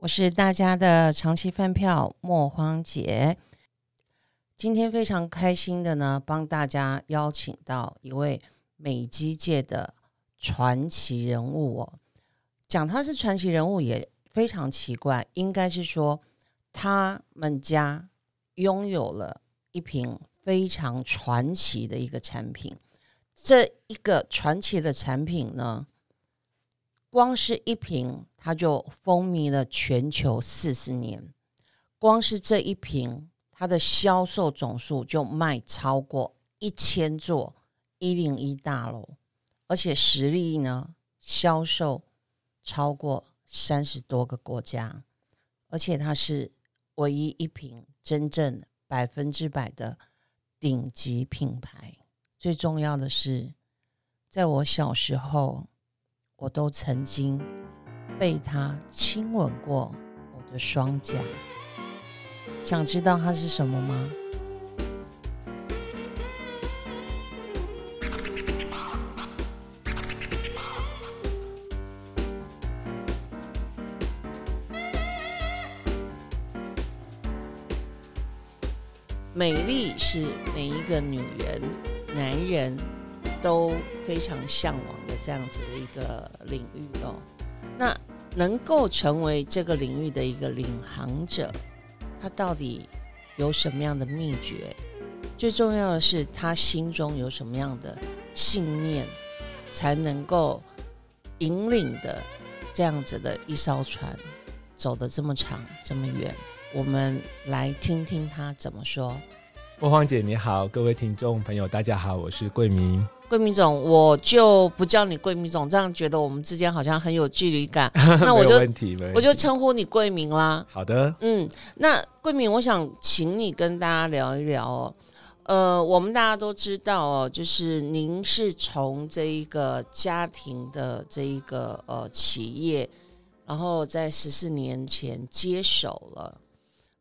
我是大家的长期饭票莫荒杰。今天非常开心的呢，帮大家邀请到一位美肌界的传奇人物哦。讲他是传奇人物也非常奇怪，应该是说他们家拥有了一瓶非常传奇的一个产品。这一个传奇的产品呢，光是一瓶。它就风靡了全球四十年，光是这一瓶，它的销售总数就卖超过一千座一零一大楼，而且实力呢，销售超过三十多个国家，而且它是唯一一瓶真正百分之百的顶级品牌。最重要的是，在我小时候，我都曾经。被他亲吻过我的双颊，想知道它是什么吗？美丽是每一个女人、男人都非常向往的这样子的一个领域哦。能够成为这个领域的一个领航者，他到底有什么样的秘诀？最重要的是，他心中有什么样的信念，才能够引领的这样子的一艘船走得这么长这么远？我们来听听他怎么说。莫芳姐你好，各位听众朋友大家好，我是桂明。桂明总，我就不叫你桂明总，这样觉得我们之间好像很有距离感。那我就我就称呼你桂明啦。好的，嗯，那桂明，我想请你跟大家聊一聊哦。呃，我们大家都知道哦，就是您是从这一个家庭的这一个呃企业，然后在十四年前接手了，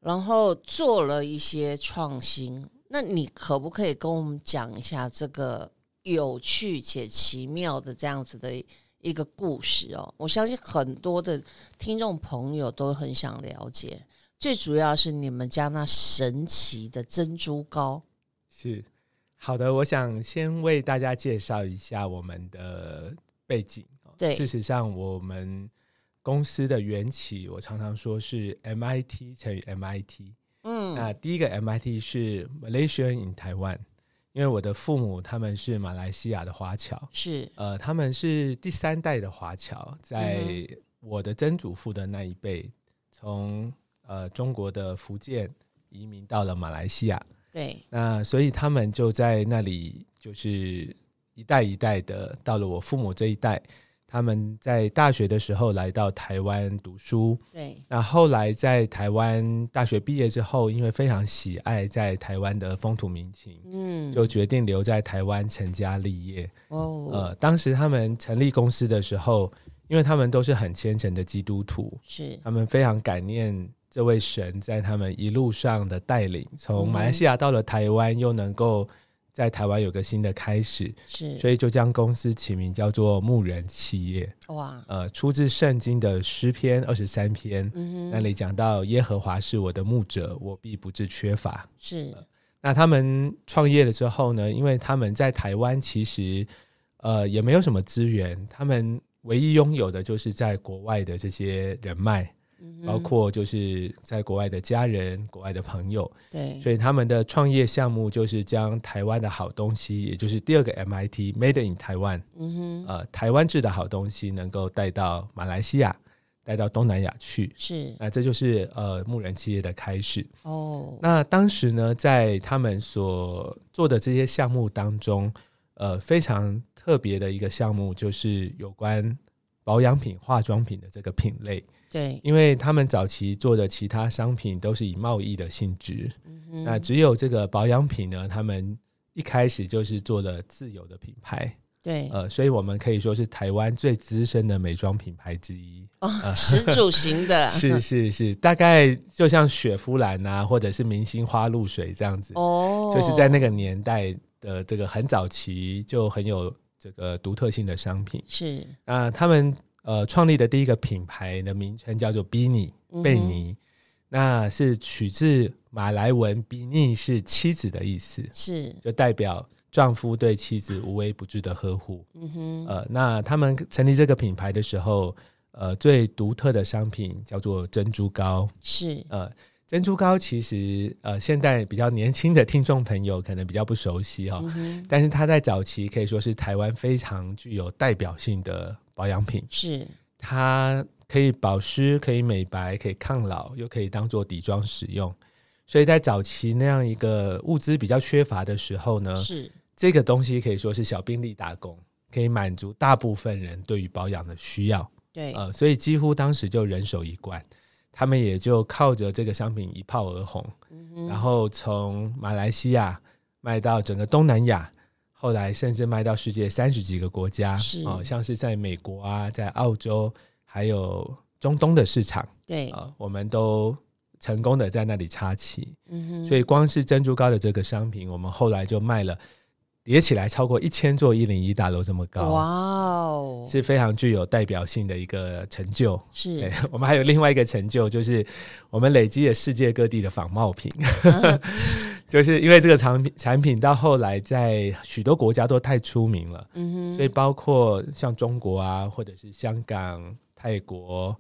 然后做了一些创新。那你可不可以跟我们讲一下这个？有趣且奇妙的这样子的一个故事哦，我相信很多的听众朋友都很想了解。最主要是你们家那神奇的珍珠糕是好的，我想先为大家介绍一下我们的背景。对，事实上我们公司的缘起，我常常说是 MIT 乘以 MIT。嗯，那第一个 MIT 是 Malaysia in Taiwan。因为我的父母他们是马来西亚的华侨，是。呃，他们是第三代的华侨，在我的曾祖父的那一辈，从呃中国的福建移民到了马来西亚，对，那所以他们就在那里，就是一代一代的，到了我父母这一代。他们在大学的时候来到台湾读书，对。那后来在台湾大学毕业之后，因为非常喜爱在台湾的风土民情，嗯，就决定留在台湾成家立业。哦，呃，当时他们成立公司的时候，因为他们都是很虔诚的基督徒，是他们非常感念这位神在他们一路上的带领，从马来西亚到了台湾，又能够。在台湾有个新的开始，是，所以就将公司起名叫做牧人企业。哇，呃，出自圣经的诗篇二十三篇，那里讲到耶和华是我的牧者，我必不致缺乏。是，那他们创业了之后呢？因为他们在台湾其实呃也没有什么资源，他们唯一拥有的就是在国外的这些人脉。包括就是在国外的家人、国外的朋友，对，所以他们的创业项目就是将台湾的好东西，也就是第二个 MIT Made in Taiwan，嗯哼，呃，台湾制的好东西能够带到马来西亚、带到东南亚去，是，那这就是呃牧人企业的开始。哦，那当时呢，在他们所做的这些项目当中，呃，非常特别的一个项目就是有关保养品、化妆品的这个品类。对，因为他们早期做的其他商品都是以贸易的性质，那只有这个保养品呢，他们一开始就是做了自有的品牌。对，呃，所以我们可以说是台湾最资深的美妆品牌之一。哦，始祖型的，是是是，大概就像雪肤兰啊，或者是明星花露水这样子。哦，就是在那个年代的这个很早期就很有这个独特性的商品。是啊，他们。呃创立的第一个品牌的名称叫做 Bini 贝尼，那是取自马来文 Bini 是妻子的意思，是就代表丈夫对妻子无微不至的呵护。嗯哼，呃，那他们成立这个品牌的时候，呃，最独特的商品叫做珍珠膏，是呃。珍珠糕其实，呃，现在比较年轻的听众朋友可能比较不熟悉哈，但是它在早期可以说是台湾非常具有代表性的保养品。是它可以保湿、可以美白、可以抗老，又可以当做底妆使用。所以在早期那样一个物资比较缺乏的时候呢，是这个东西可以说是小兵力打工，可以满足大部分人对于保养的需要。对，呃，所以几乎当时就人手一罐。他们也就靠着这个商品一炮而红，然后从马来西亚卖到整个东南亚，后来甚至卖到世界三十几个国家，哦，像是在美国啊，在澳洲，还有中东的市场，对啊，我们都成功的在那里插旗。嗯哼，所以光是珍珠膏的这个商品，我们后来就卖了。叠起来超过一千座一零一大楼这么高，哇哦，是非常具有代表性的一个成就。是。我们还有另外一个成就，就是我们累积了世界各地的仿冒品，就是因为这个产品产品到后来在许多国家都太出名了，嗯哼，所以包括像中国啊，或者是香港、泰国、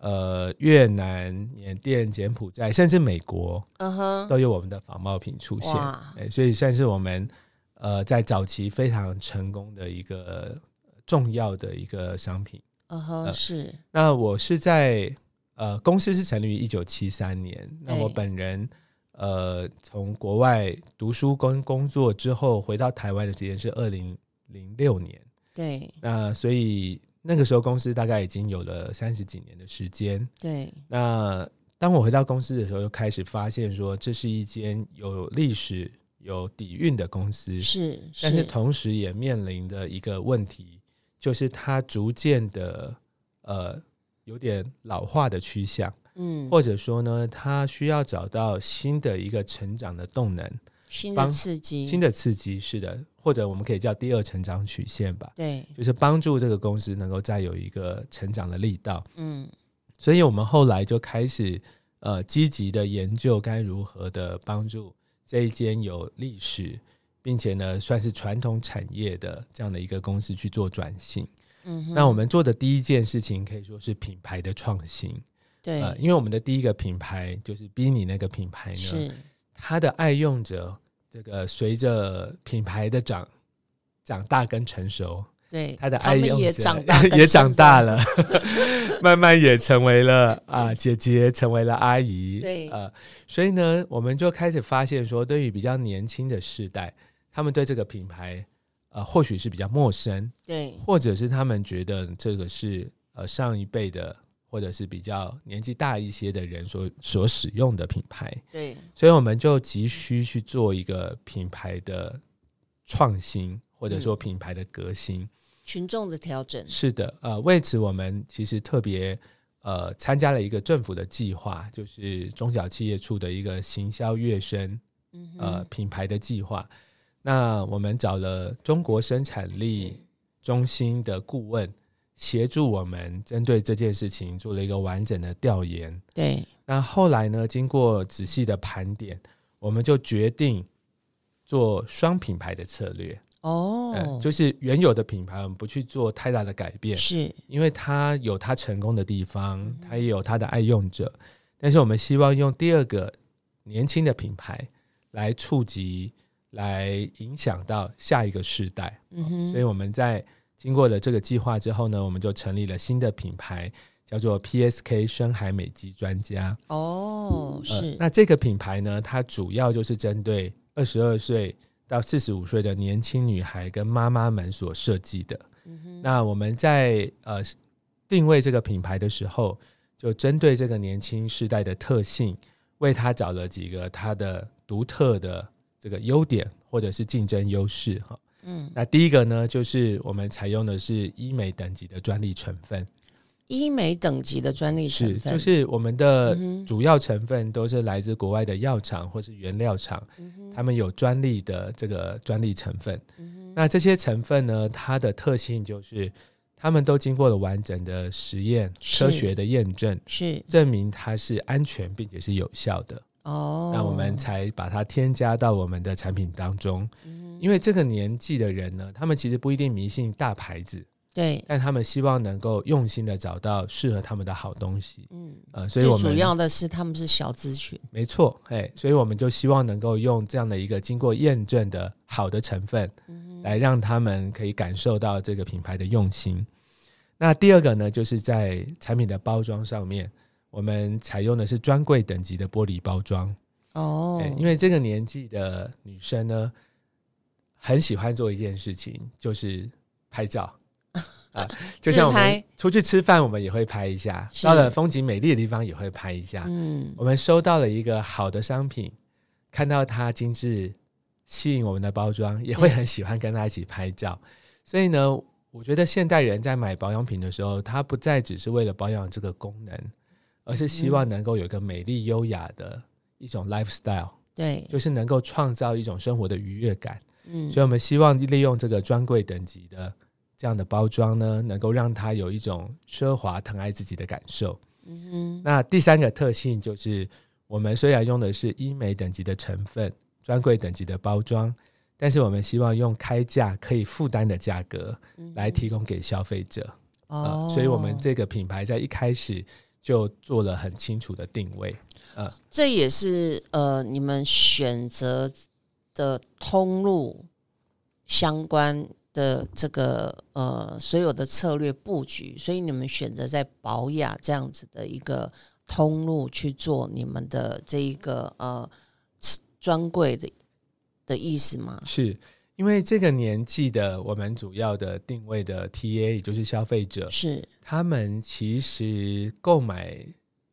呃越南、缅甸、柬埔寨，甚至美国，嗯哼，都有我们的仿冒品出现。哎，所以算是我们。呃，在早期非常成功的一个重要的一个商品，嗯哼，是。那我是在呃，公司是成立于一九七三年。那我本人呃，从国外读书跟工作之后，回到台湾的时间是二零零六年。对。那所以那个时候公司大概已经有了三十几年的时间。对。那当我回到公司的时候，就开始发现说，这是一间有历史。有底蕴的公司。是，但是同时也面临的一个问题，就是它逐渐的呃有点老化的趋向，嗯，或者说呢，它需要找到新的一个成长的动能，新的刺激，新的刺激是的，或者我们可以叫第二成长曲线吧，对，就是帮助这个公司能够再有一个成长的力道，嗯，所以我们后来就开始呃积极的研究该如何的帮助。这一间有历史，并且呢，算是传统产业的这样的一个公司去做转型。嗯，那我们做的第一件事情可以说是品牌的创新。对，因为我们的第一个品牌就是 b i n i 那个品牌呢，它的爱用者，这个随着品牌的长长大跟成熟。对，他的爱用也长大 也长大了，慢慢也成为了啊姐姐，成为了阿姨。对，呃，所以呢，我们就开始发现说，对于比较年轻的世代，他们对这个品牌，呃，或许是比较陌生，对，或者是他们觉得这个是呃上一辈的，或者是比较年纪大一些的人所所使用的品牌。对，所以我们就急需去做一个品牌的创新。或者说品牌的革新，群众的调整是的，呃，为此我们其实特别呃参加了一个政府的计划，就是中小企业处的一个行销跃升呃品牌的计划。那我们找了中国生产力中心的顾问协助我们，针对这件事情做了一个完整的调研。对，那后来呢，经过仔细的盘点，我们就决定做双品牌的策略。哦，就是原有的品牌，我们不去做太大的改变，是因为它有它成功的地方，它也有它的爱用者。但是我们希望用第二个年轻的品牌来触及、来影响到下一个世代。嗯哼，所以我们在经过了这个计划之后呢，我们就成立了新的品牌，叫做 PSK 深海美肌专家。哦，是。那这个品牌呢，它主要就是针对二十二岁。到四十五岁的年轻女孩跟妈妈们所设计的。那我们在呃定位这个品牌的时候，就针对这个年轻世代的特性，为他找了几个他的独特的这个优点或者是竞争优势哈。嗯，那第一个呢，就是我们采用的是医美等级的专利成分。医美等级的专利成分，就是我们的主要成分都是来自国外的药厂或是原料厂，他们有专利的这个专利成分。那这些成分呢，它的特性就是他们都经过了完整的实验、科学的验证，是证明它是安全并且是有效的。哦，那我们才把它添加到我们的产品当中。因为这个年纪的人呢，他们其实不一定迷信大牌子。对，但他们希望能够用心的找到适合他们的好东西。嗯，呃，所以我们主要的是他们是小资群，没错，哎，所以我们就希望能够用这样的一个经过验证的好的成分，来让他们可以感受到这个品牌的用心。那第二个呢，就是在产品的包装上面，我们采用的是专柜等级的玻璃包装。哦，因为这个年纪的女生呢，很喜欢做一件事情，就是拍照。啊，就像我们出去吃饭，我们也会拍一下；到了风景美丽的地方，也会拍一下。嗯，我们收到了一个好的商品，看到它精致、吸引我们的包装，也会很喜欢跟它一起拍照。所以呢，我觉得现代人在买保养品的时候，他不再只是为了保养这个功能，而是希望能够有一个美丽优雅的一种 lifestyle。对，就是能够创造一种生活的愉悦感。嗯，所以我们希望利用这个专柜等级的。这样的包装呢，能够让他有一种奢华、疼爱自己的感受。嗯哼。那第三个特性就是，我们虽然用的是医美等级的成分、专柜等级的包装，但是我们希望用开价可以负担的价格来提供给消费者。哦。所以，我们这个品牌在一开始就做了很清楚的定位。呃，这也是呃，你们选择的通路相关。的这个呃，所有的策略布局，所以你们选择在保雅这样子的一个通路去做你们的这一个呃专柜的的意思吗？是因为这个年纪的我们主要的定位的 TA 也就是消费者，是。他们其实购买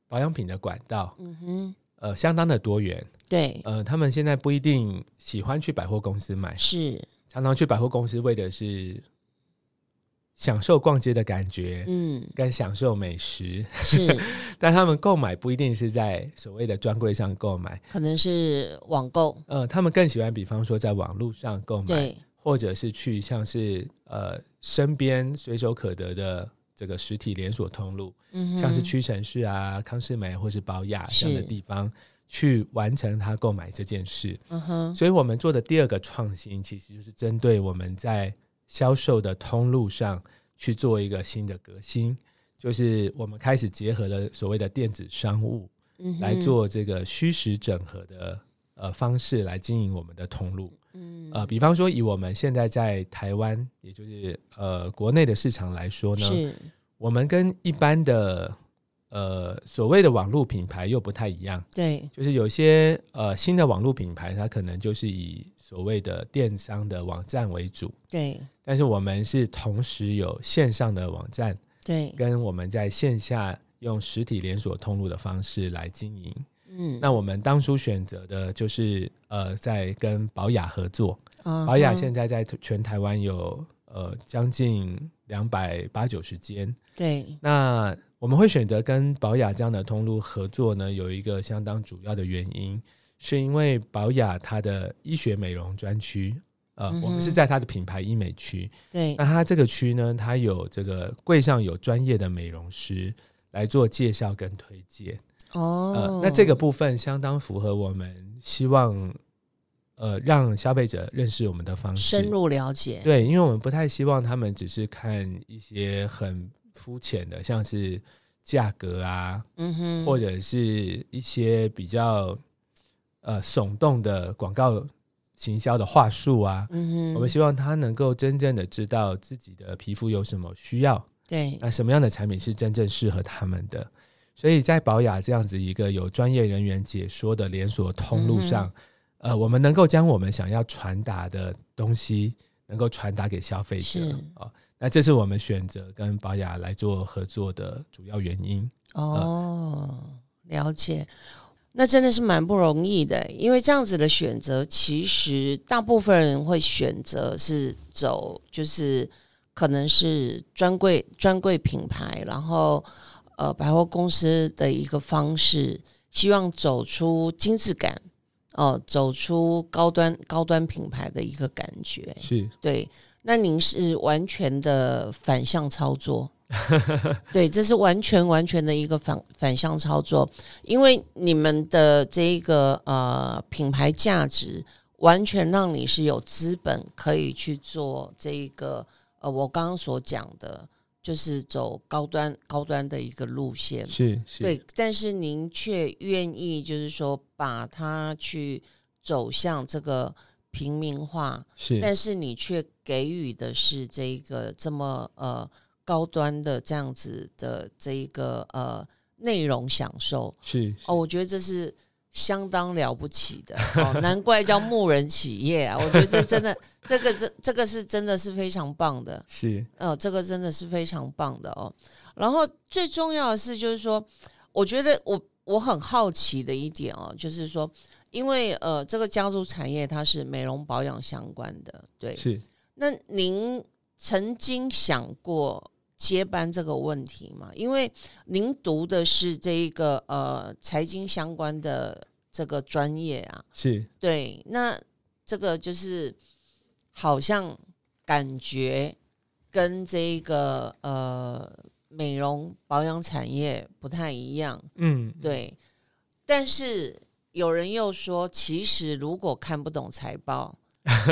保养品的管道，嗯哼，呃，相当的多元，对，呃，他们现在不一定喜欢去百货公司买，是。常常去百货公司为的是享受逛街的感觉，嗯，跟享受美食是，但他们购买不一定是在所谓的专柜上购买，可能是网购。呃，他们更喜欢，比方说在网络上购买，或者是去像是呃身边随手可得的这个实体连锁通路，嗯，像是屈臣氏啊、康士美或是宝雅这样的地方。去完成他购买这件事，嗯哼，所以我们做的第二个创新，其实就是针对我们在销售的通路上去做一个新的革新，就是我们开始结合了所谓的电子商务，来做这个虚实整合的呃方式来经营我们的通路，嗯，呃，比方说以我们现在在台湾，也就是呃国内的市场来说呢，我们跟一般的。呃，所谓的网络品牌又不太一样，对，就是有些呃新的网络品牌，它可能就是以所谓的电商的网站为主，对。但是我们是同时有线上的网站，对，跟我们在线下用实体连锁通路的方式来经营。嗯，那我们当初选择的就是呃，在跟宝雅合作，宝雅现在在全台湾有呃将近两百八九十间，对，那。我们会选择跟宝雅这样的通路合作呢，有一个相当主要的原因，是因为宝雅它的医学美容专区，呃，我们是在它的品牌医美区，对，那它这个区呢，它有这个柜上有专业的美容师来做介绍跟推荐，哦，那这个部分相当符合我们希望，呃，让消费者认识我们的方式，深入了解，对，因为我们不太希望他们只是看一些很。肤浅的，像是价格啊，嗯哼，或者是一些比较呃耸动的广告行销的话术啊，嗯哼，我们希望他能够真正的知道自己的皮肤有什么需要，对，那什么样的产品是真正适合他们的。所以在宝雅这样子一个有专业人员解说的连锁通路上，呃，我们能够将我们想要传达的东西，能够传达给消费者啊。那这是我们选择跟宝雅来做合作的主要原因。哦，了解。那真的是蛮不容易的，因为这样子的选择，其实大部分人会选择是走，就是可能是专柜专柜品牌，然后呃百货公司的一个方式，希望走出精致感，哦，走出高端高端品牌的一个感觉。是对。那您是完全的反向操作，对，这是完全完全的一个反反向操作，因为你们的这个呃品牌价值完全让你是有资本可以去做这一个呃我刚刚所讲的。就是走高端高端的一个路线，是是，对，但是您却愿意就是说把它去走向这个平民化，是，但是你却给予的是这一个这么呃高端的这样子的这一个呃内容享受，是哦，我觉得这是。相当了不起的哦，难怪叫牧人企业啊！我觉得这真的，这个这这个是真的是非常棒的，是呃，这个真的是非常棒的哦。然后最重要的是，就是说，我觉得我我很好奇的一点哦，就是说，因为呃，这个家族产业它是美容保养相关的，对，是。那您曾经想过接班这个问题吗？因为您读的是这一个呃财经相关的。这个专业啊，是对，那这个就是好像感觉跟这个呃美容保养产业不太一样，嗯，对。但是有人又说，其实如果看不懂财报，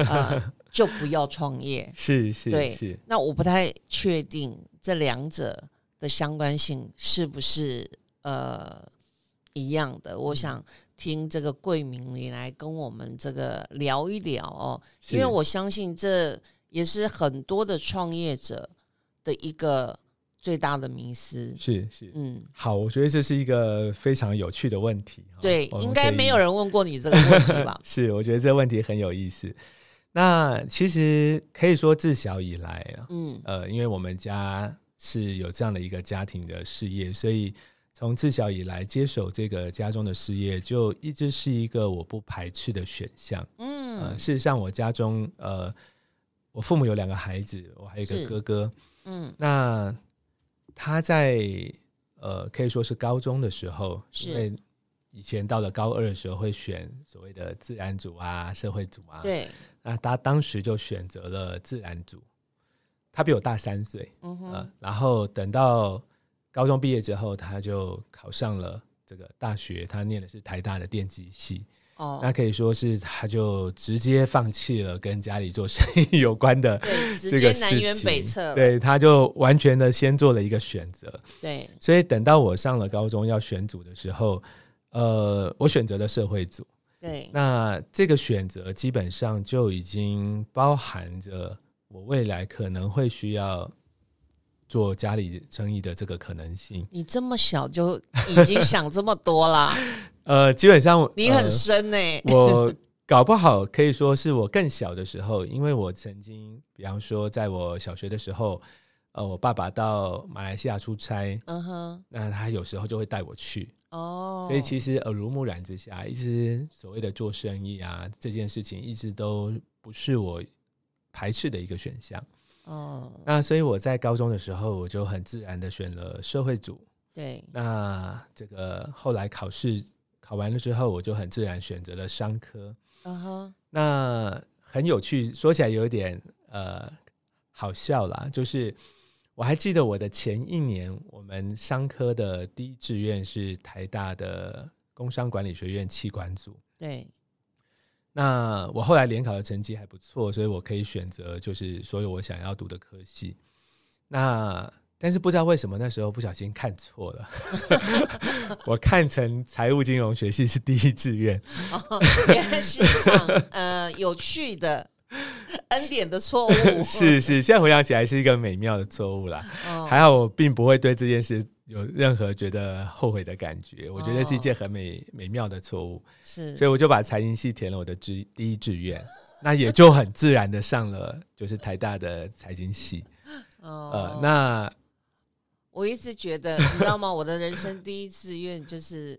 啊，就不要创业。是是，对是。那我不太确定这两者的相关性是不是呃一样的。我想。听这个桂明，你来跟我们这个聊一聊哦，因为我相信这也是很多的创业者的一个最大的迷思。是是，嗯，好，我觉得这是一个非常有趣的问题。对，应该没有人问过你这个问题吧？是，我觉得这个问题很有意思。那其实可以说自小以来啊，嗯呃，因为我们家是有这样的一个家庭的事业，所以。从自小以来接手这个家中的事业，就一直是一个我不排斥的选项。嗯，事实上，我家中呃，我父母有两个孩子，我还有一个哥哥。嗯，那他在呃可以说是高中的时候，因为以前到了高二的时候会选所谓的自然组啊、社会组啊。对，那他当时就选择了自然组。他比我大三岁。嗯哼，然后等到。高中毕业之后，他就考上了这个大学，他念的是台大的电机系。哦，那可以说是他就直接放弃了跟家里做生意有关的这个南辕北辙。对，他就完全的先做了一个选择。对，所以等到我上了高中要选组的时候，呃，我选择了社会组。对，那这个选择基本上就已经包含着我未来可能会需要。做家里生意的这个可能性，你这么小就已经想这么多啦？呃，基本上你很深呢。我搞不好可以说是我更小的时候，因为我曾经，比方说，在我小学的时候，呃，我爸爸到马来西亚出差，嗯哼，那他有时候就会带我去哦。所以其实耳濡目染之下，一直所谓的做生意啊这件事情，一直都不是我排斥的一个选项。哦，那所以我在高中的时候，我就很自然的选了社会组。对，那这个后来考试考完了之后，我就很自然选择了商科。嗯哼，那很有趣，说起来有点呃好笑啦，就是我还记得我的前一年，我们商科的第一志愿是台大的工商管理学院气管组。对。那我后来联考的成绩还不错，所以我可以选择就是所有我想要读的科系。那但是不知道为什么那时候不小心看错了，我看成财务金融学系是第一志愿，原来是场呃有趣的 恩典的错误。是是，现在回想起来是一个美妙的错误啦。还好我并不会对这件事。有任何觉得后悔的感觉？我觉得是一件很美美妙的错误，是，所以我就把财经系填了我的志第一志愿，那也就很自然的上了就是台大的财经系。呃，那我一直觉得，你知道吗？我的人生第一志愿就是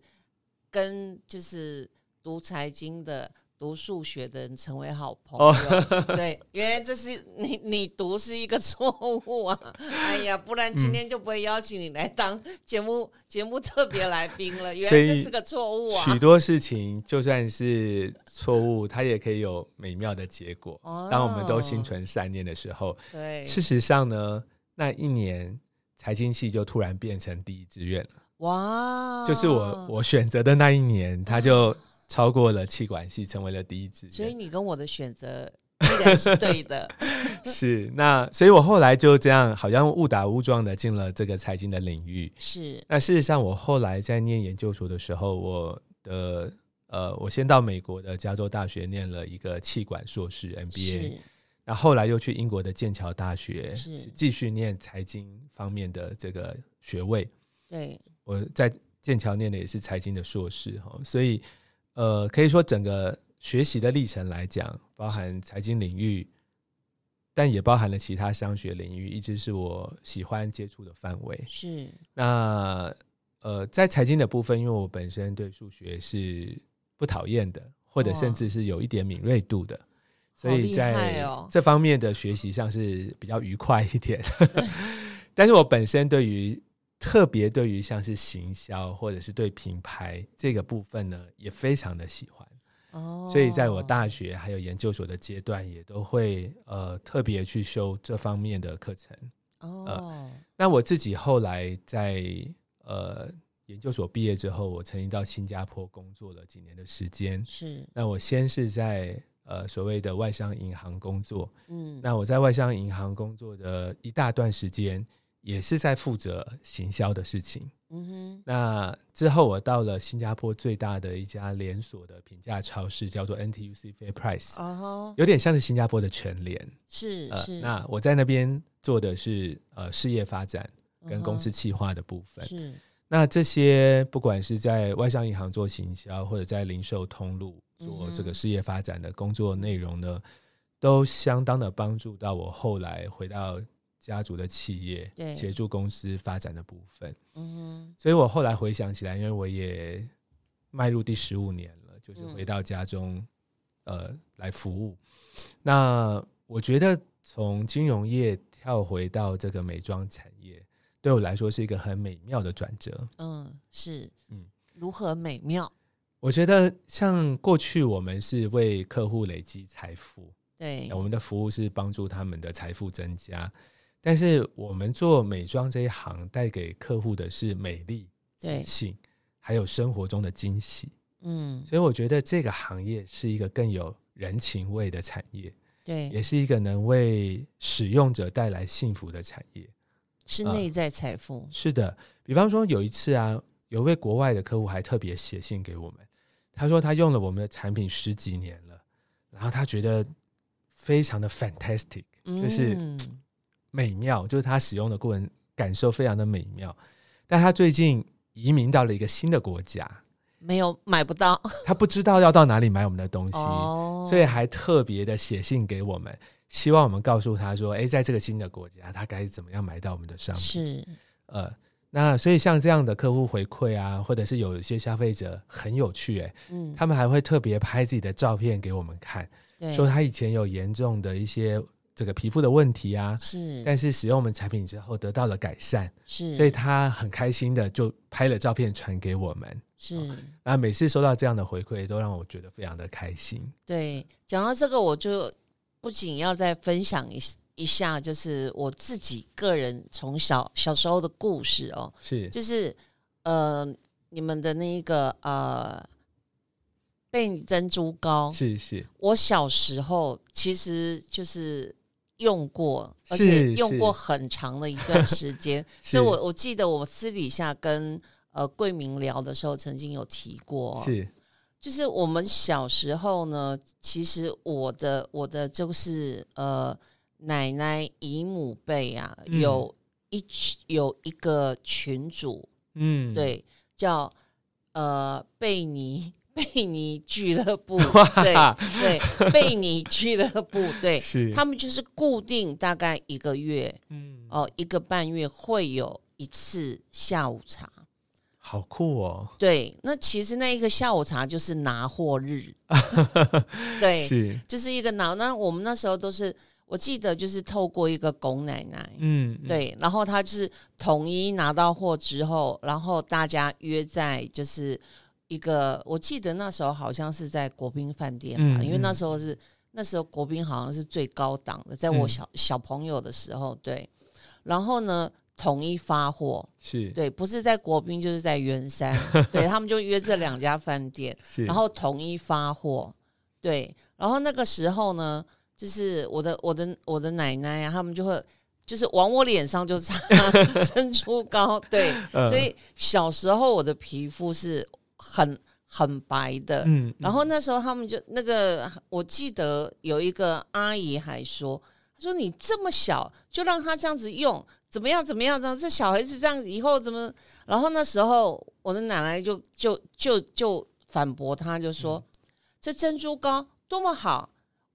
跟就是读财经的。读数学的人成为好朋友。对，原来这是你 你读是一个错误啊！哎呀，不然今天就不会邀请你来当节目节目特别来宾了。原来这是个错误啊！许多事情就算是错误，它也可以有美妙的结果。当我们都心存善念的时候，对，事实上呢，那一年财经系就突然变成第一志愿了。哇！就是我我选择的那一年，他就超过了气管系，成为了第一志愿。所以你跟我的选择依然是对的。是那，所以我后来就这样，好像误打误撞的进了这个财经的领域。是那事实上，我后来在念研究所的时候，我的呃，我先到美国的加州大学念了一个气管硕士 MBA，那后来又去英国的剑桥大学继续念财经方面的这个学位。对。我在剑桥念的也是财经的硕士哈，所以呃，可以说整个学习的历程来讲，包含财经领域，但也包含了其他商学领域，一直是我喜欢接触的范围。是那呃，在财经的部分，因为我本身对数学是不讨厌的，或者甚至是有一点敏锐度的，所以在这方面的学习上是比较愉快一点。但是我本身对于特别对于像是行销或者是对品牌这个部分呢，也非常的喜欢哦。所以在我大学还有研究所的阶段，也都会呃特别去修这方面的课程哦。那我自己后来在呃研究所毕业之后，我曾经到新加坡工作了几年的时间。是，那我先是在呃所谓的外商银行工作，嗯，那我在外商银行工作的一大段时间。也是在负责行销的事情。嗯哼。那之后我到了新加坡最大的一家连锁的平价超市，叫做 NTUC Fair Price。哦。有点像是新加坡的全联。是是。那我在那边做的是呃事业发展跟公司企划的部分。是。那这些不管是在外商银行做行销，或者在零售通路做这个事业发展的工作内容呢，都相当的帮助到我后来回到。家族的企业协助公司发展的部分，嗯，所以我后来回想起来，因为我也迈入第十五年了，就是回到家中，呃，来服务。那我觉得从金融业跳回到这个美妆产业，对我来说是一个很美妙的转折。嗯，是，嗯，如何美妙？我觉得像过去我们是为客户累积财富，对，我们的服务是帮助他们的财富增加。但是我们做美妆这一行，带给客户的是美丽、自信，还有生活中的惊喜。嗯，所以我觉得这个行业是一个更有人情味的产业，对，也是一个能为使用者带来幸福的产业，是内在财富。是的，比方说有一次啊，有位国外的客户还特别写信给我们，他说他用了我们的产品十几年了，然后他觉得非常的 fantastic，就是。美妙，就是他使用的过程感受非常的美妙，但他最近移民到了一个新的国家，没有买不到，他不知道要到哪里买我们的东西，所以还特别的写信给我们，希望我们告诉他说，哎，在这个新的国家，他该怎么样买到我们的商品？是，呃，那所以像这样的客户回馈啊，或者是有一些消费者很有趣，哎，嗯，他们还会特别拍自己的照片给我们看，说他以前有严重的一些。这个皮肤的问题啊，是，但是使用我们产品之后得到了改善，是，所以他很开心的就拍了照片传给我们，是，然后每次收到这样的回馈，都让我觉得非常的开心。对，讲到这个，我就不仅要再分享一一下，就是我自己个人从小小时候的故事哦，是，就是呃，你们的那一个呃。贝珍珠膏是是，我小时候其实就是用过，而且用过很长的一段时间。所以我我记得我私底下跟呃桂明聊的时候，曾经有提过，是。就是我们小时候呢，其实我的我的就是呃奶奶姨母辈啊，有一有一个群主，嗯，对，叫呃贝尼。贝尼俱乐部，对对，贝尼俱乐部，对，是。他们就是固定大概一个月，嗯，哦，一个半月会有一次下午茶，好酷哦！对，那其实那一个下午茶就是拿货日，对，是。就是一个拿。那我们那时候都是，我记得就是透过一个龚奶奶，嗯，对，然后他就是统一拿到货之后，然后大家约在就是一个，我记得那时候好像是在国宾饭店吧，因为那时候是那时候国宾好像是最高档的，在我小小朋友的时候，对，然后呢。统一发货是对，不是在国宾就是在圆山，对他们就约这两家饭店，然后统一发货。对，然后那个时候呢，就是我的我的我的奶奶啊，他们就会就是往我脸上就擦珍珠膏，对，所以小时候我的皮肤是很很白的。嗯，然后那时候他们就那个，我记得有一个阿姨还说，她说你这么小就让他这样子用。怎么样？怎么样？这样这小孩子这样以后怎么？然后那时候我的奶奶就就就就反驳他，就说：“这珍珠膏多么好，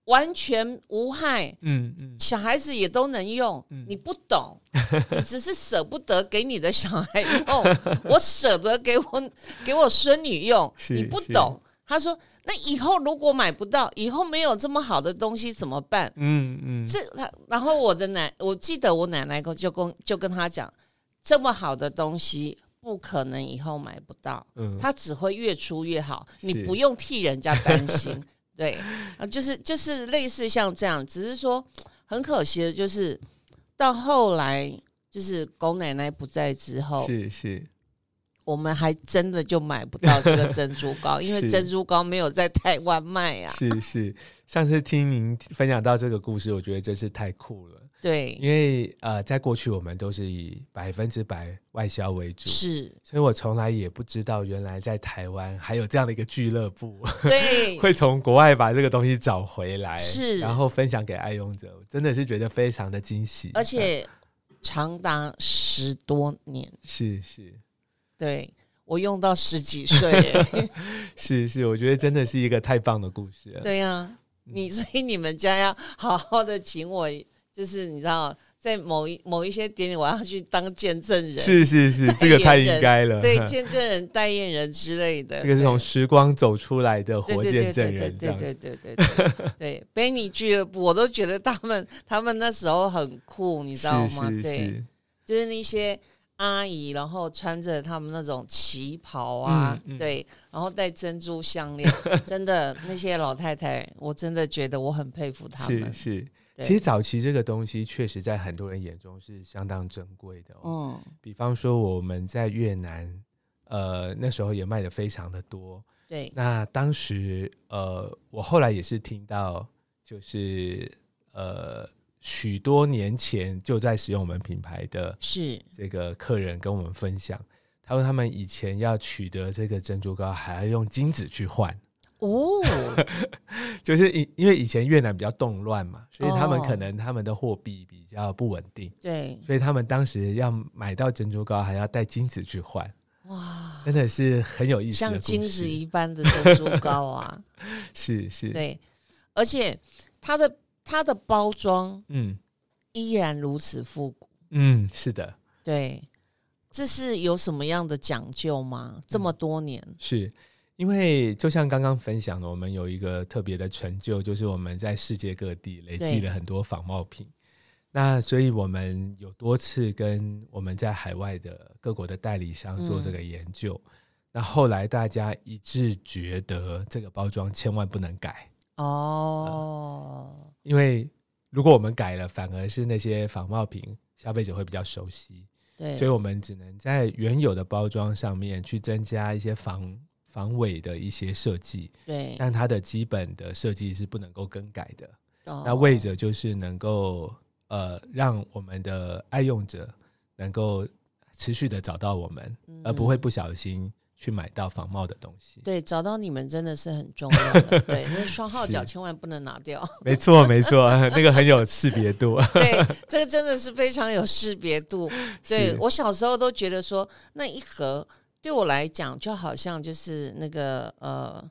完全无害，嗯嗯，小孩子也都能用。你不懂，你只是舍不得给你的小孩用，我舍得给我给我孙女用。你不懂。”他说。那以后如果买不到，以后没有这么好的东西怎么办？嗯嗯，这他，然后我的奶，我记得我奶奶就跟就跟他讲，这么好的东西不可能以后买不到，嗯，它只会越出越好，你不用替人家担心，对，啊，就是就是类似像这样，只是说很可惜的就是到后来就是狗奶奶不在之后，是是。我们还真的就买不到这个 珍珠糕，因为珍珠糕没有在台湾卖啊。是是，上次听您分享到这个故事，我觉得真是太酷了。对，因为呃，在过去我们都是以百分之百外销为主，是，所以我从来也不知道原来在台湾还有这样的一个俱乐部，对，会从国外把这个东西找回来，是，然后分享给爱用者，真的是觉得非常的惊喜，而且 长达十多年，是是。对我用到十几岁，是是，我觉得真的是一个太棒的故事。对呀，你所以你们家要好好的请我，就是你知道，在某一某一些点，我要去当见证人。是是是，这个太应该了。对，见证人、代言人之类的，这个是从时光走出来的活见证人。对对对对对对，贝尼俱乐部，我都觉得他们他们那时候很酷，你知道吗？对，就是那些。阿姨，然后穿着他们那种旗袍啊，对，然后戴珍珠项链，真的那些老太太，我真的觉得我很佩服他们。是是，其实早期这个东西确实在很多人眼中是相当珍贵的。嗯，比方说我们在越南，呃，那时候也卖的非常的多。对，那当时呃，我后来也是听到，就是呃。许多年前就在使用我们品牌的是这个客人跟我们分享，他说他们以前要取得这个珍珠膏还要用金子去换哦，就是因因为以前越南比较动乱嘛，所以他们可能他们的货币比较不稳定，对，所以他们当时要买到珍珠膏还要带金子去换，哇，真的是很有意思，像金子一般的珍珠膏啊，是是，对，而且它的。它的包装，嗯，依然如此复古，嗯，是的，对，这是有什么样的讲究吗？这么多年，是因为就像刚刚分享的，我们有一个特别的成就，就是我们在世界各地累积了很多仿冒品，那所以我们有多次跟我们在海外的各国的代理商做这个研究，那后来大家一致觉得这个包装千万不能改。哦，因为如果我们改了，反而是那些仿冒品消费者会比较熟悉，对，所以我们只能在原有的包装上面去增加一些防防伪的一些设计，对，但它的基本的设计是不能够更改的。那为着就是能够呃让我们的爱用者能够持续的找到我们，而不会不小心。去买到仿冒的东西，对，找到你们真的是很重要的。对，那双号角千万不能拿掉。没错，没错，那个很有识别度。对，这个真的是非常有识别度。对我小时候都觉得说，那一盒对我来讲就好像就是那个呃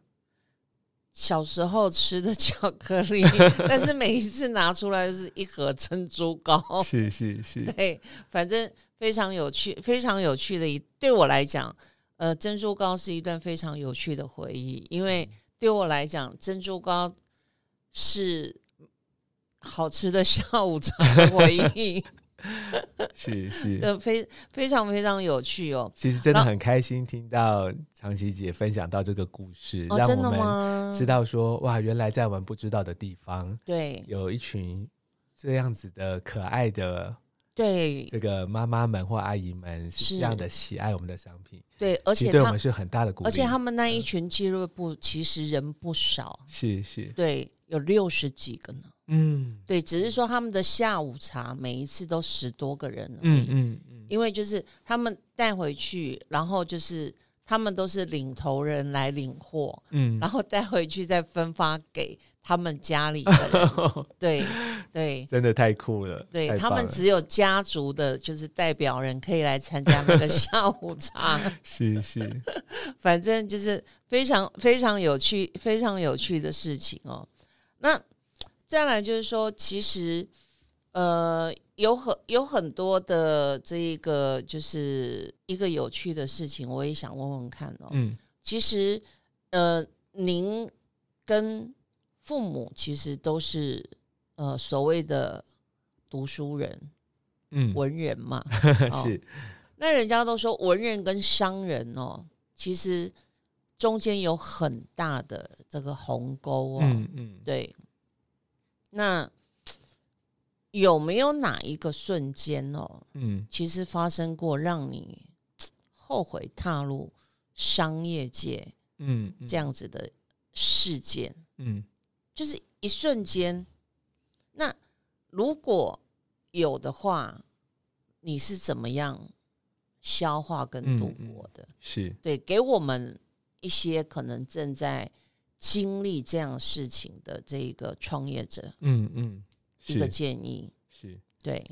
小时候吃的巧克力，但是每一次拿出来是一盒珍珠糕。是是是，对，反正非常有趣，非常有趣的一对我来讲。呃，珍珠糕是一段非常有趣的回忆，因为对我来讲，珍珠糕是好吃的下午茶回忆。是 是，的 非非常非常有趣哦。其实真的很开心听到长琪姐分享到这个故事，让我们知道说哇，原来在我们不知道的地方，对，有一群这样子的可爱的。对这个妈妈们或阿姨们是这样的喜爱我们的商品，对，而且对我们是很大的鼓励。而且他们那一群俱乐部其实人不少，是是，对，有六十几个呢。嗯，对，只是说他们的下午茶每一次都十多个人，嗯嗯嗯，因为就是他们带回去，然后就是他们都是领头人来领货，嗯，然后带回去再分发给。他们家里的人，对对，真的太酷了。对他们只有家族的，就是代表人可以来参加那个下午茶。是是，反正就是非常非常有趣、非常有趣的事情哦。那再来就是说，其实呃，有很有很多的这一个，就是一个有趣的事情，我也想问问看哦。嗯，其实呃，您跟父母其实都是呃所谓的读书人，嗯，文人嘛，是。那人家都说文人跟商人哦，其实中间有很大的这个鸿沟哦，嗯嗯，对。那有没有哪一个瞬间哦，嗯，其实发生过让你后悔踏入商业界，嗯，这样子的事件，嗯。就是一瞬间，那如果有的话，你是怎么样消化跟度过的？是。对，给我们一些可能正在经历这样事情的这一个创业者，嗯嗯，一个建议是对。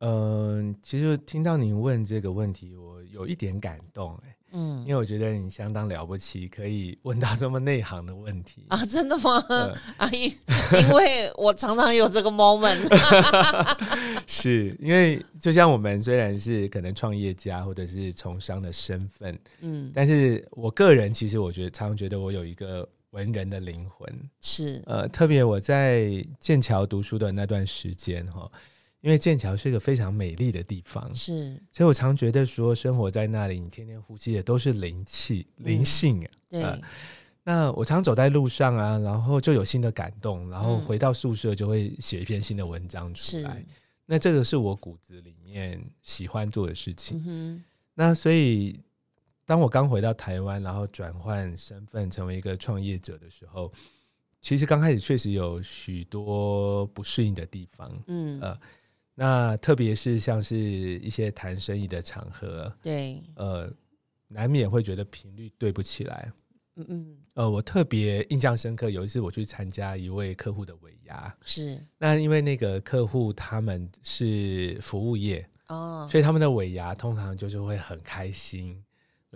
嗯，其实听到您问这个问题，我有一点感动，哎。嗯，因为我觉得你相当了不起，可以问到这么内行的问题啊！真的吗？阿姨，因为我常常有这个 moment，是因为就像我们虽然是可能创业家或者是从商的身份，嗯，但是我个人其实我觉得常常觉得我有一个文人的灵魂，是呃，特别我在剑桥读书的那段时间哈。因为剑桥是一个非常美丽的地方，是，所以我常觉得说，生活在那里，你天天呼吸的都是灵气、灵性啊。对，那我常走在路上啊，然后就有新的感动，然后回到宿舍就会写一篇新的文章出来。那这个是我骨子里面喜欢做的事情。嗯那所以，当我刚回到台湾，然后转换身份成为一个创业者的时候，其实刚开始确实有许多不适应的地方。嗯，呃。那特别是像是一些谈生意的场合，对，呃，难免会觉得频率对不起来。嗯嗯，呃，我特别印象深刻，有一次我去参加一位客户的尾牙，是那因为那个客户他们是服务业哦，所以他们的尾牙通常就是会很开心，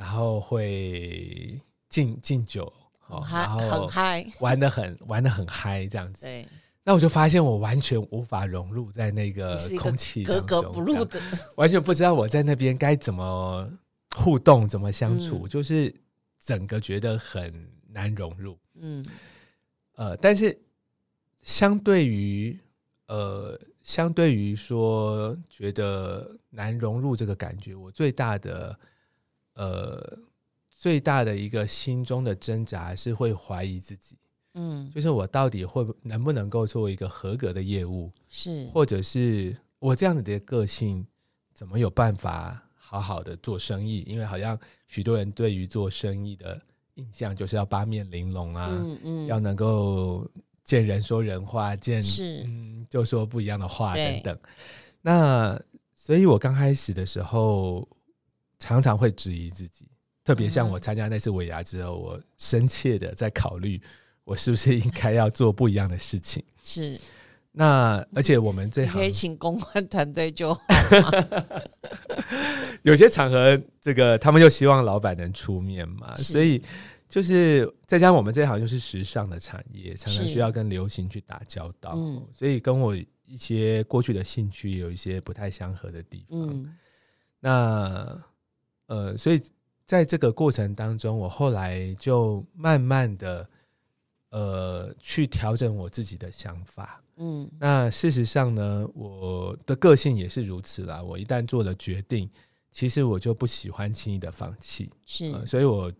然后会敬敬酒，然后很嗨，玩的很玩的很嗨，这样子。对。那我就发现我完全无法融入在那个空气格格不入的，完全不知道我在那边该怎么互动、怎么相处，就是整个觉得很难融入。嗯，呃，但是相对于呃，相对于说觉得难融入这个感觉，我最大的呃最大的一个心中的挣扎是会怀疑自己。嗯，就是我到底会能不能够做一个合格的业务，是，或者是我这样子的个性，怎么有办法好好的做生意？因为好像许多人对于做生意的印象就是要八面玲珑啊，嗯嗯，要能够见人说人话，见是，嗯，就说不一样的话等等。那所以我刚开始的时候，常常会质疑自己，特别像我参加那次尾牙之后，我深切的在考虑。我是不是应该要做不一样的事情？是，那而且我们这可以请公关团队就好。有些场合，这个他们就希望老板能出面嘛，所以就是再加上我们这行就是时尚的产业，常常需要跟流行去打交道，所以跟我一些过去的兴趣有一些不太相合的地方。那呃，所以。在这个过程当中，我后来就慢慢的呃去调整我自己的想法。嗯，那事实上呢，我的个性也是如此啦。我一旦做了决定，其实我就不喜欢轻易的放弃。是，所以我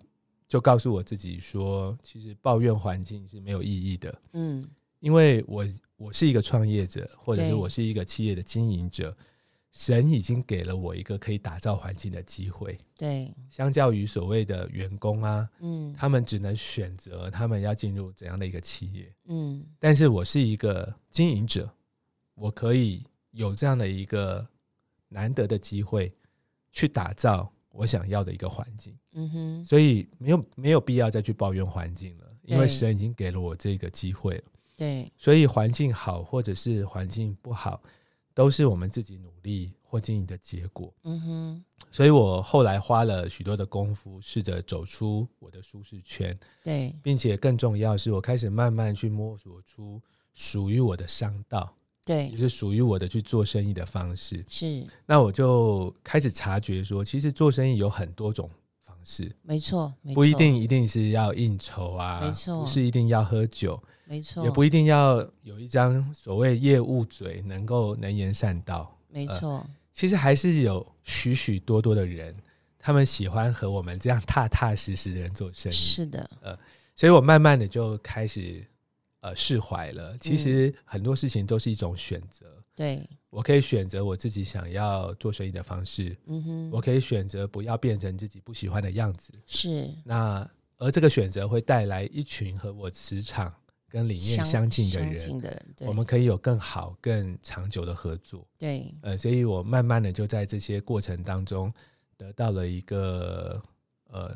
就告诉我自己说，其实抱怨环境是没有意义的。嗯，因为我我是一个创业者，或者是我是一个企业的经营者。神已经给了我一个可以打造环境的机会。对，相较于所谓的员工啊，嗯，他们只能选择他们要进入怎样的一个企业，嗯，但是我是一个经营者，我可以有这样的一个难得的机会去打造我想要的一个环境。嗯哼，所以没有没有必要再去抱怨环境了，因为神已经给了我这个机会了。对，所以环境好或者是环境不好。都是我们自己努力或经营的结果。嗯哼，所以我后来花了许多的功夫，试着走出我的舒适圈。对，并且更重要是我开始慢慢去摸索出属于我的商道。对，就是属于我的去做生意的方式。是，那我就开始察觉说，其实做生意有很多种方式。没错，不一定一定是要应酬啊，没错，不是一定要喝酒。没错，也不一定要有一张所谓业务嘴，能够能言善道。没错，其实还是有许许多多的人，他们喜欢和我们这样踏踏实实的人做生意。是的，呃，所以我慢慢的就开始呃释怀了。其实很多事情都是一种选择。对，我可以选择我自己想要做生意的方式。嗯哼，我可以选择不要变成自己不喜欢的样子。是，那而这个选择会带来一群和我磁场。跟理念相近的人，我们可以有更好、更长久的合作。对，呃，所以我慢慢的就在这些过程当中得到了一个呃，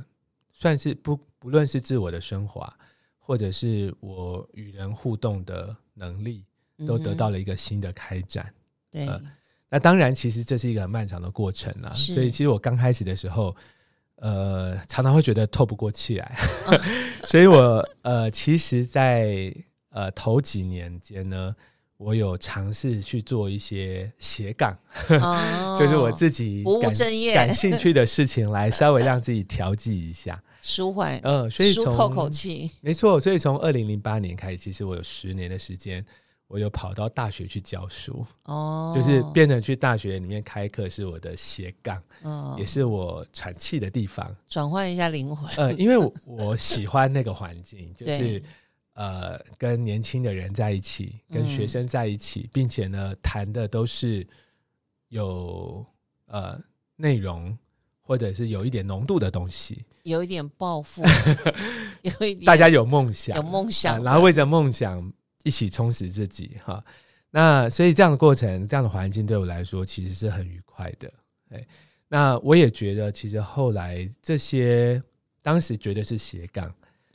算是不不论是自我的升华，或者是我与人互动的能力，都得到了一个新的开展。对，那当然，其实这是一个很漫长的过程啊。所以，其实我刚开始的时候。呃，常常会觉得透不过气来，所以我呃，其实，在呃头几年间呢，我有尝试去做一些斜杠，就是我自己不务正业、感兴趣的事情，来稍微让自己调剂一下，舒缓，嗯，所以从透口气，没错。所以从二零零八年开始，其实我有十年的时间。我有跑到大学去教书，哦，就是变成去大学里面开课是我的斜杠，哦，也是我喘气的地方，转换一下灵魂。呃，因为我喜欢那个环境，就是呃，跟年轻的人在一起，跟学生在一起，并且呢，谈的都是有呃内容，或者是有一点浓度的东西，有一点抱负，有一点大家有梦想，有梦想，然后为着梦想。一起充实自己哈，那所以这样的过程，这样的环境对我来说其实是很愉快的。哎，那我也觉得，其实后来这些当时觉得是斜杠，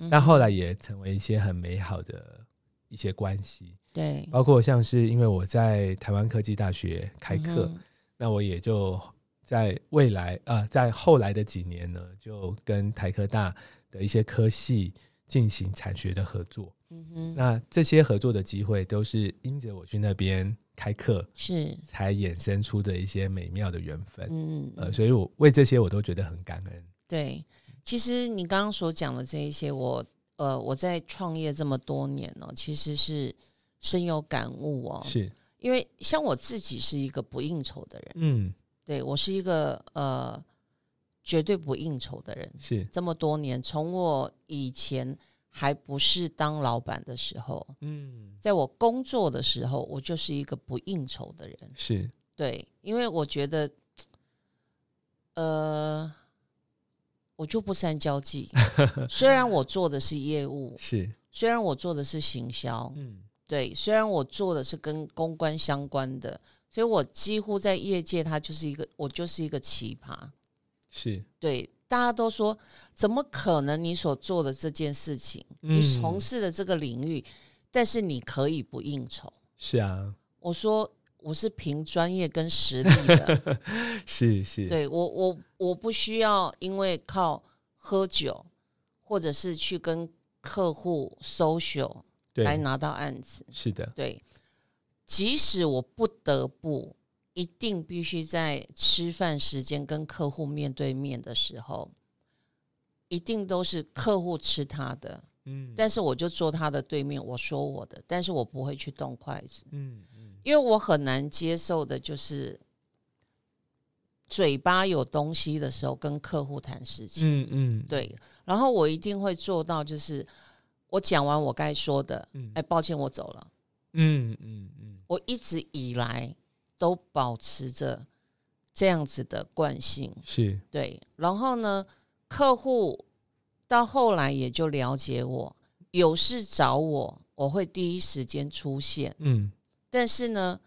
但后来也成为一些很美好的一些关系。对，包括像是因为我在台湾科技大学开课，那我也就在未来啊，在后来的几年呢，就跟台科大的一些科系进行产学的合作。嗯哼，那这些合作的机会都是因着我去那边开课，是才衍生出的一些美妙的缘分。嗯呃，所以我为这些我都觉得很感恩。对，其实你刚刚所讲的这一些，我呃我在创业这么多年呢，其实是深有感悟哦。是因为像我自己是一个不应酬的人，嗯，对我是一个呃绝对不应酬的人。是这么多年，从我以前。还不是当老板的时候，嗯，在我工作的时候，我就是一个不应酬的人。是对，因为我觉得，呃，我就不善交际。虽然我做的是业务，是虽然我做的是行销，嗯，对，虽然我做的是跟公关相关的，所以我几乎在业界，它就是一个，我就是一个奇葩。是对。大家都说，怎么可能？你所做的这件事情，你从事的这个领域，但是你可以不应酬？是啊，我说我是凭专业跟实力的，是是，对我我我不需要因为靠喝酒或者是去跟客户 social 来拿到案子，是的，对，即使我不得不。一定必须在吃饭时间跟客户面对面的时候，一定都是客户吃他的，嗯，但是我就坐他的对面，我说我的，但是我不会去动筷子，嗯嗯，因为我很难接受的就是嘴巴有东西的时候跟客户谈事情，嗯嗯，对，然后我一定会做到，就是我讲完我该说的，嗯，哎，抱歉，我走了，嗯嗯嗯，我一直以来都保持着这样子的惯性，是对，然后呢？客户到后来也就了解我，有事找我，我会第一时间出现。嗯，但是呢，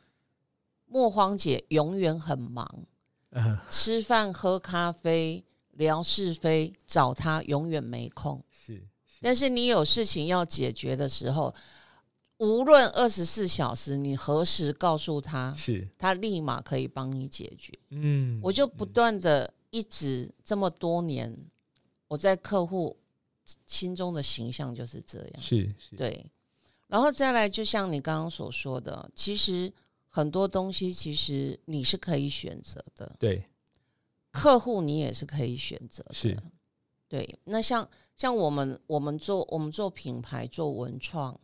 莫慌姐永远很忙，吃饭、喝咖啡、聊是非，找她永远没空。是，但是你有事情要解决的时候，无论二十四小时，你何时告诉他，是。他立马可以帮你解决。嗯，我就不断的一直这么多年。我在客户心中的形象就是这样，是是，对，然后再来，就像你刚刚所说的，其实很多东西其实你是可以选择的，对，客户你也是可以选择的，是，对。那像像我们我们做我们做品牌做文创，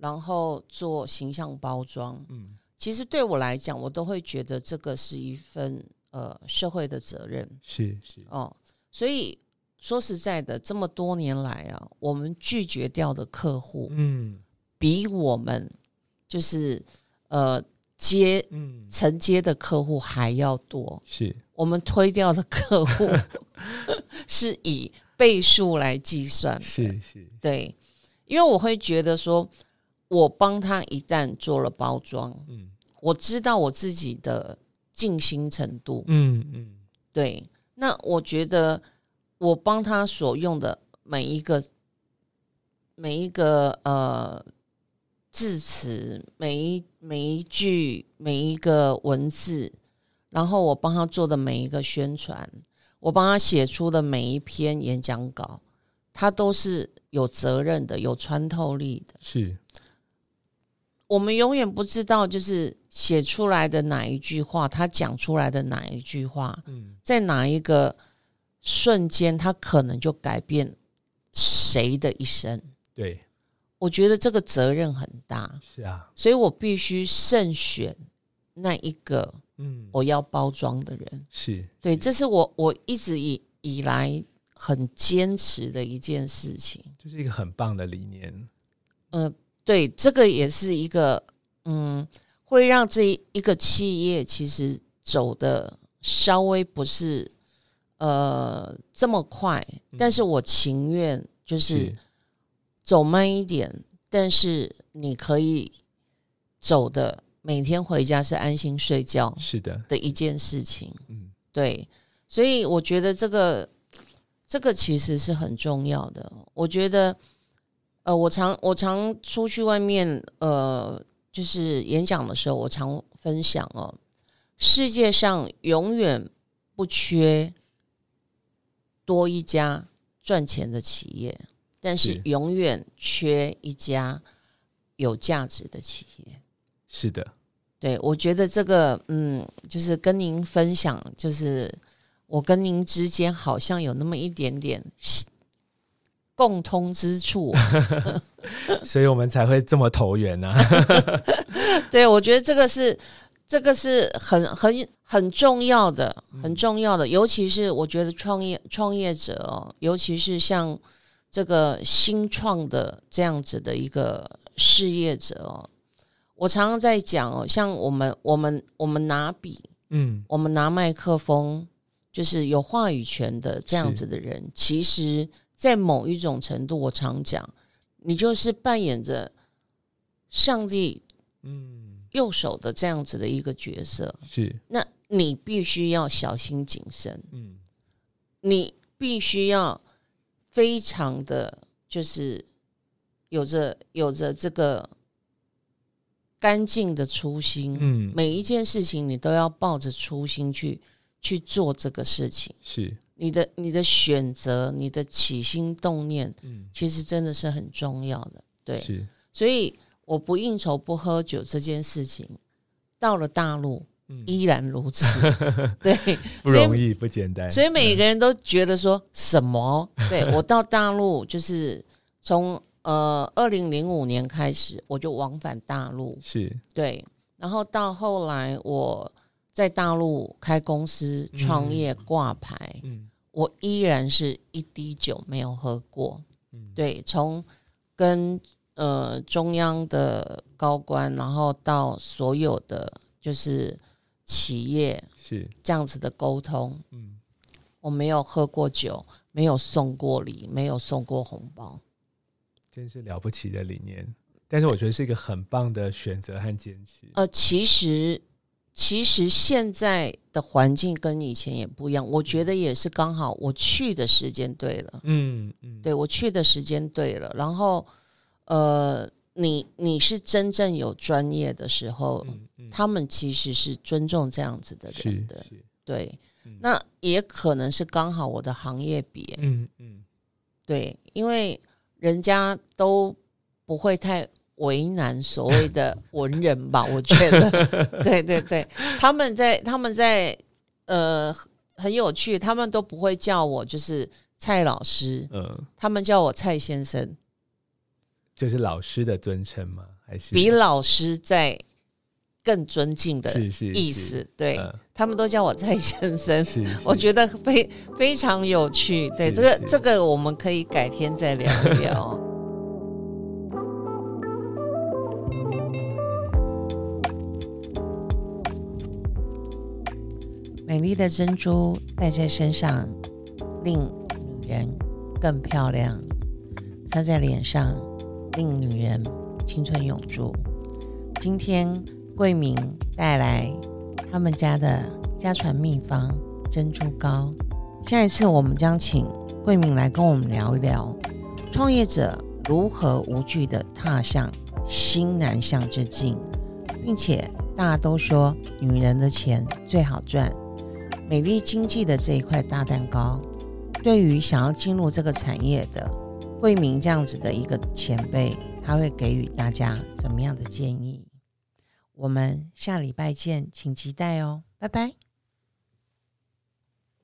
然后做形象包装，嗯，其实对我来讲，我都会觉得这个是一份呃社会的责任，是是哦，所以。说实在的，这么多年来啊，我们拒绝掉的客户，嗯，比我们就是呃接承接的客户还要多。是我们推掉的客户 是以倍数来计算。是是，对，因为我会觉得说，我帮他一旦做了包装，嗯，我知道我自己的尽心程度，嗯嗯，对，那我觉得。我帮他所用的每一个每一个呃字词，每一每一句每一个文字，然后我帮他做的每一个宣传，我帮他写出的每一篇演讲稿，他都是有责任的，有穿透力的。是，我们永远不知道，就是写出来的哪一句话，他讲出来的哪一句话，嗯，在哪一个。瞬间，他可能就改变谁的一生。对，我觉得这个责任很大。是啊，所以我必须慎选那一个，嗯，我要包装的人。是对，这是我我一直以以来很坚持的一件事情。就是一个很棒的理念。嗯，对，这个也是一个，嗯，会让这一个企业其实走的稍微不是。呃，这么快，但是我情愿就是走慢一点，但是你可以走的每天回家是安心睡觉，是的的一件事情。嗯，对，所以我觉得这个这个其实是很重要的。我觉得，呃，我常我常出去外面，呃，就是演讲的时候，我常分享哦，世界上永远不缺。多一家赚钱的企业，但是永远缺一家有价值的企业。是的，对，我觉得这个，嗯，就是跟您分享，就是我跟您之间好像有那么一点点共通之处，所以我们才会这么投缘呢。对，我觉得这个是。这个是很很很重要的，很重要的，尤其是我觉得创业创业者哦，尤其是像这个新创的这样子的一个事业者哦，我常常在讲哦，像我们我们我们拿笔，嗯，我们拿麦克风，就是有话语权的这样子的人，其实，在某一种程度，我常讲，你就是扮演着上帝，嗯。右手的这样子的一个角色。是，那你必须要小心谨慎，嗯，你必须要非常的，就是有着有着这个干净的初心，嗯，每一件事情你都要抱着初心去去做这个事情，是你的你的选择，你的起心动念，嗯，其实真的是很重要的，对，是，所以。我不应酬不喝酒这件事情，到了大陆，依然如此。对，不容易，不简单。所以每个人都觉得说什么？对我到大陆就是从呃二零零五年开始，我就往返大陆。是对，然后到后来我在大陆开公司、创业、挂牌，嗯，我依然是一滴酒没有喝过。嗯，对，从跟呃中央的高官，然后到所有的就是企业是这样子的沟通。嗯，我没有喝过酒，没有送过礼，没有送过红包，真是了不起的理念。但是我觉得是一个很棒的选择和坚持。呃，其实。其实现在的环境跟以前也不一样，我觉得也是刚好我去的时间对了，嗯嗯，对我去的时间对了，然后呃，你你是真正有专业的时候，他们其实是尊重这样子的人的，对，那也可能是刚好我的行业比，嗯嗯，对，因为人家都不会太。为难所谓的文人吧，我觉得，对对对，他们在他们在呃很有趣，他们都不会叫我就是蔡老师，嗯，他们叫我蔡先生，就是老师的尊称吗？还是比老师在更尊敬的意思？对他们都叫我蔡先生，我觉得非非常有趣。对这个这个，我们可以改天再聊一聊。美丽的珍珠戴在身上，令女人更漂亮；擦在脸上，令女人青春永驻。今天桂明带来他们家的家传秘方珍珠膏。下一次我们将请桂明来跟我们聊一聊，创业者如何无惧的踏向新南向之境，并且大家都说女人的钱最好赚。美丽经济的这一块大蛋糕，对于想要进入这个产业的惠民这样子的一个前辈，他会给予大家怎么样的建议？我们下礼拜见，请期待哦，拜拜。